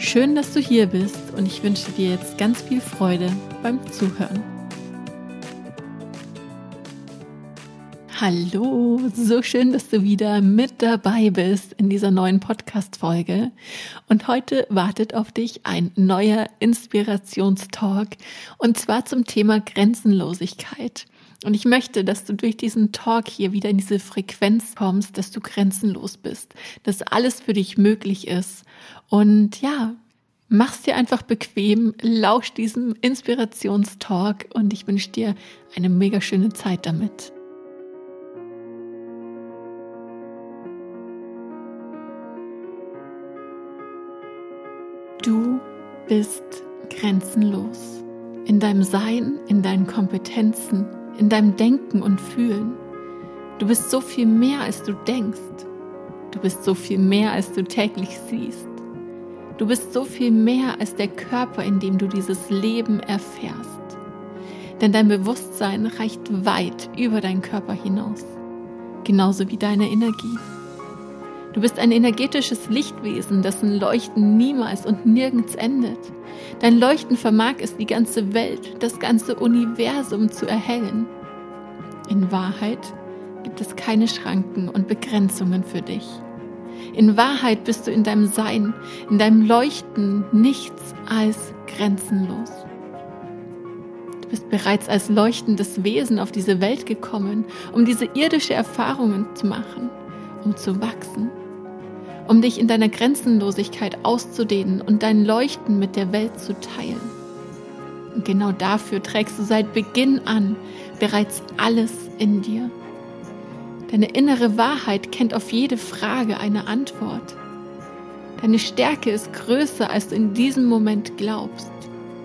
Schön, dass du hier bist und ich wünsche dir jetzt ganz viel Freude beim Zuhören. Hallo, so schön, dass du wieder mit dabei bist in dieser neuen Podcast-Folge. Und heute wartet auf dich ein neuer Inspirationstalk und zwar zum Thema Grenzenlosigkeit. Und ich möchte, dass du durch diesen Talk hier wieder in diese Frequenz kommst, dass du grenzenlos bist, dass alles für dich möglich ist und ja, mach's dir einfach bequem, lausch diesem Inspirationstalk und ich wünsche dir eine mega schöne Zeit damit. Du bist grenzenlos. In deinem Sein, in deinen Kompetenzen, in deinem Denken und Fühlen. Du bist so viel mehr, als du denkst. Du bist so viel mehr, als du täglich siehst. Du bist so viel mehr als der Körper, in dem du dieses Leben erfährst. Denn dein Bewusstsein reicht weit über deinen Körper hinaus, genauso wie deine Energie. Du bist ein energetisches Lichtwesen, dessen Leuchten niemals und nirgends endet. Dein Leuchten vermag es, die ganze Welt, das ganze Universum zu erhellen. In Wahrheit gibt es keine Schranken und Begrenzungen für dich. In Wahrheit bist du in deinem Sein, in deinem Leuchten nichts als grenzenlos. Du bist bereits als leuchtendes Wesen auf diese Welt gekommen, um diese irdische Erfahrungen zu machen, um zu wachsen, um dich in deiner Grenzenlosigkeit auszudehnen und dein Leuchten mit der Welt zu teilen. Und genau dafür trägst du seit Beginn an bereits alles in dir. Deine innere Wahrheit kennt auf jede Frage eine Antwort. Deine Stärke ist größer, als du in diesem Moment glaubst.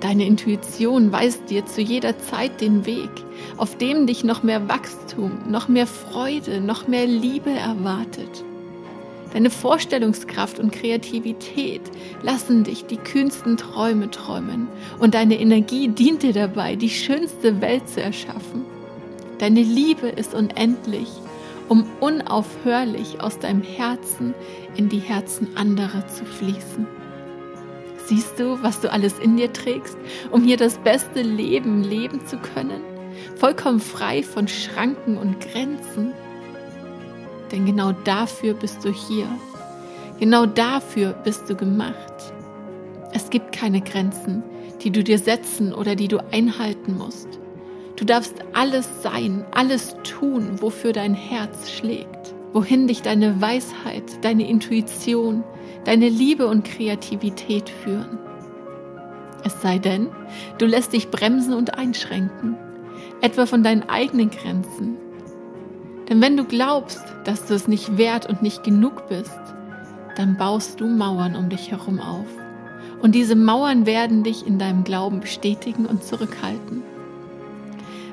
Deine Intuition weist dir zu jeder Zeit den Weg, auf dem dich noch mehr Wachstum, noch mehr Freude, noch mehr Liebe erwartet. Deine Vorstellungskraft und Kreativität lassen dich die kühnsten Träume träumen und deine Energie dient dir dabei, die schönste Welt zu erschaffen. Deine Liebe ist unendlich um unaufhörlich aus deinem Herzen in die Herzen anderer zu fließen. Siehst du, was du alles in dir trägst, um hier das beste Leben leben zu können? Vollkommen frei von Schranken und Grenzen. Denn genau dafür bist du hier. Genau dafür bist du gemacht. Es gibt keine Grenzen, die du dir setzen oder die du einhalten musst. Du darfst alles sein, alles tun, wofür dein Herz schlägt, wohin dich deine Weisheit, deine Intuition, deine Liebe und Kreativität führen. Es sei denn, du lässt dich bremsen und einschränken, etwa von deinen eigenen Grenzen. Denn wenn du glaubst, dass du es nicht wert und nicht genug bist, dann baust du Mauern um dich herum auf. Und diese Mauern werden dich in deinem Glauben bestätigen und zurückhalten.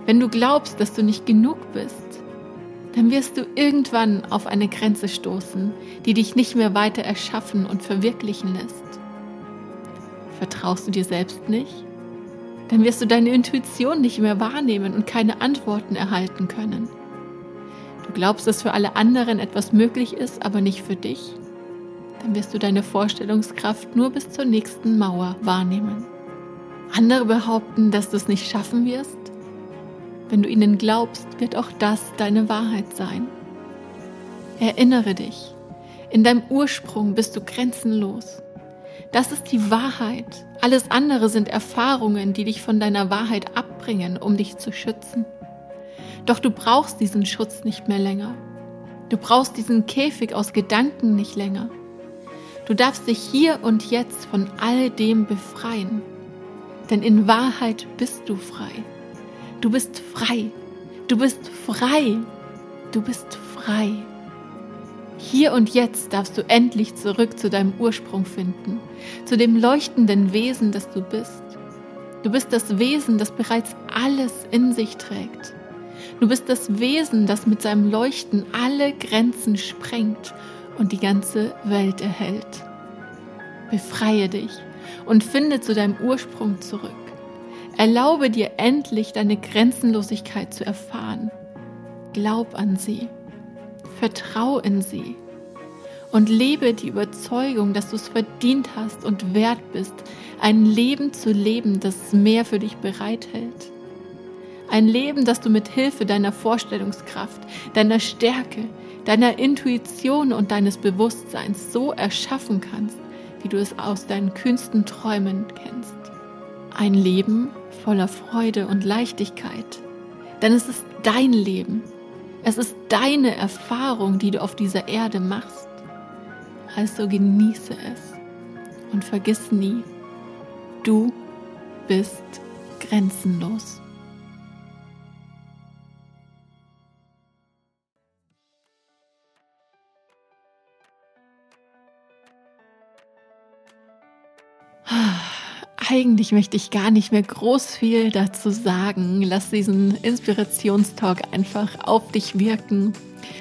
Wenn du glaubst, dass du nicht genug bist, dann wirst du irgendwann auf eine Grenze stoßen, die dich nicht mehr weiter erschaffen und verwirklichen lässt. Vertraust du dir selbst nicht? Dann wirst du deine Intuition nicht mehr wahrnehmen und keine Antworten erhalten können. Du glaubst, dass für alle anderen etwas möglich ist, aber nicht für dich? Dann wirst du deine Vorstellungskraft nur bis zur nächsten Mauer wahrnehmen. Andere behaupten, dass du es nicht schaffen wirst? Wenn du ihnen glaubst, wird auch das deine Wahrheit sein. Erinnere dich, in deinem Ursprung bist du grenzenlos. Das ist die Wahrheit. Alles andere sind Erfahrungen, die dich von deiner Wahrheit abbringen, um dich zu schützen. Doch du brauchst diesen Schutz nicht mehr länger. Du brauchst diesen Käfig aus Gedanken nicht länger. Du darfst dich hier und jetzt von all dem befreien. Denn in Wahrheit bist du frei. Du bist frei. Du bist frei. Du bist frei. Hier und jetzt darfst du endlich zurück zu deinem Ursprung finden, zu dem leuchtenden Wesen, das du bist. Du bist das Wesen, das bereits alles in sich trägt. Du bist das Wesen, das mit seinem Leuchten alle Grenzen sprengt und die ganze Welt erhält. Befreie dich und finde zu deinem Ursprung zurück. Erlaube dir endlich deine Grenzenlosigkeit zu erfahren. Glaub an sie. Vertrau in sie. Und lebe die Überzeugung, dass du es verdient hast und wert bist, ein Leben zu leben, das mehr für dich bereithält. Ein Leben, das du mit Hilfe deiner Vorstellungskraft, deiner Stärke, deiner Intuition und deines Bewusstseins so erschaffen kannst, wie du es aus deinen kühnsten Träumen kennst. Ein Leben, voller Freude und Leichtigkeit. Denn es ist dein Leben. Es ist deine Erfahrung, die du auf dieser Erde machst. Also genieße es und vergiss nie, du bist grenzenlos. Eigentlich möchte ich gar nicht mehr groß viel dazu sagen. Lass diesen Inspirationstalk einfach auf dich wirken.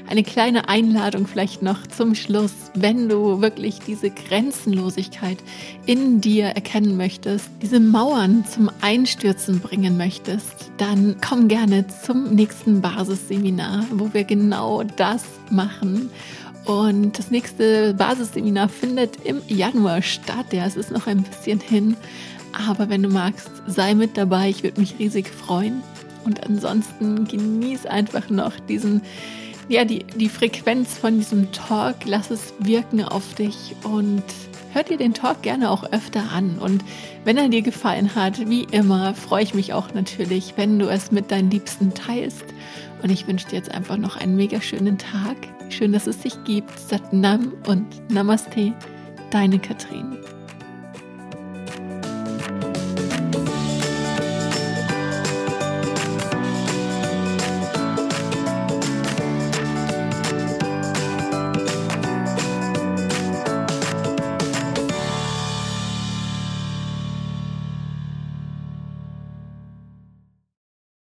Eine kleine Einladung vielleicht noch zum Schluss, wenn du wirklich diese Grenzenlosigkeit in dir erkennen möchtest, diese Mauern zum Einstürzen bringen möchtest, dann komm gerne zum nächsten Basisseminar, wo wir genau das machen. Und das nächste Basisseminar findet im Januar statt. Ja, es ist noch ein bisschen hin. Aber wenn du magst, sei mit dabei. Ich würde mich riesig freuen. Und ansonsten genieß einfach noch diesen, ja, die, die Frequenz von diesem Talk. Lass es wirken auf dich und hör dir den Talk gerne auch öfter an. Und wenn er dir gefallen hat, wie immer, freue ich mich auch natürlich, wenn du es mit deinen Liebsten teilst. Und ich wünsche dir jetzt einfach noch einen mega schönen Tag. Schön, dass es dich gibt. Satnam und Namaste, deine Katrin.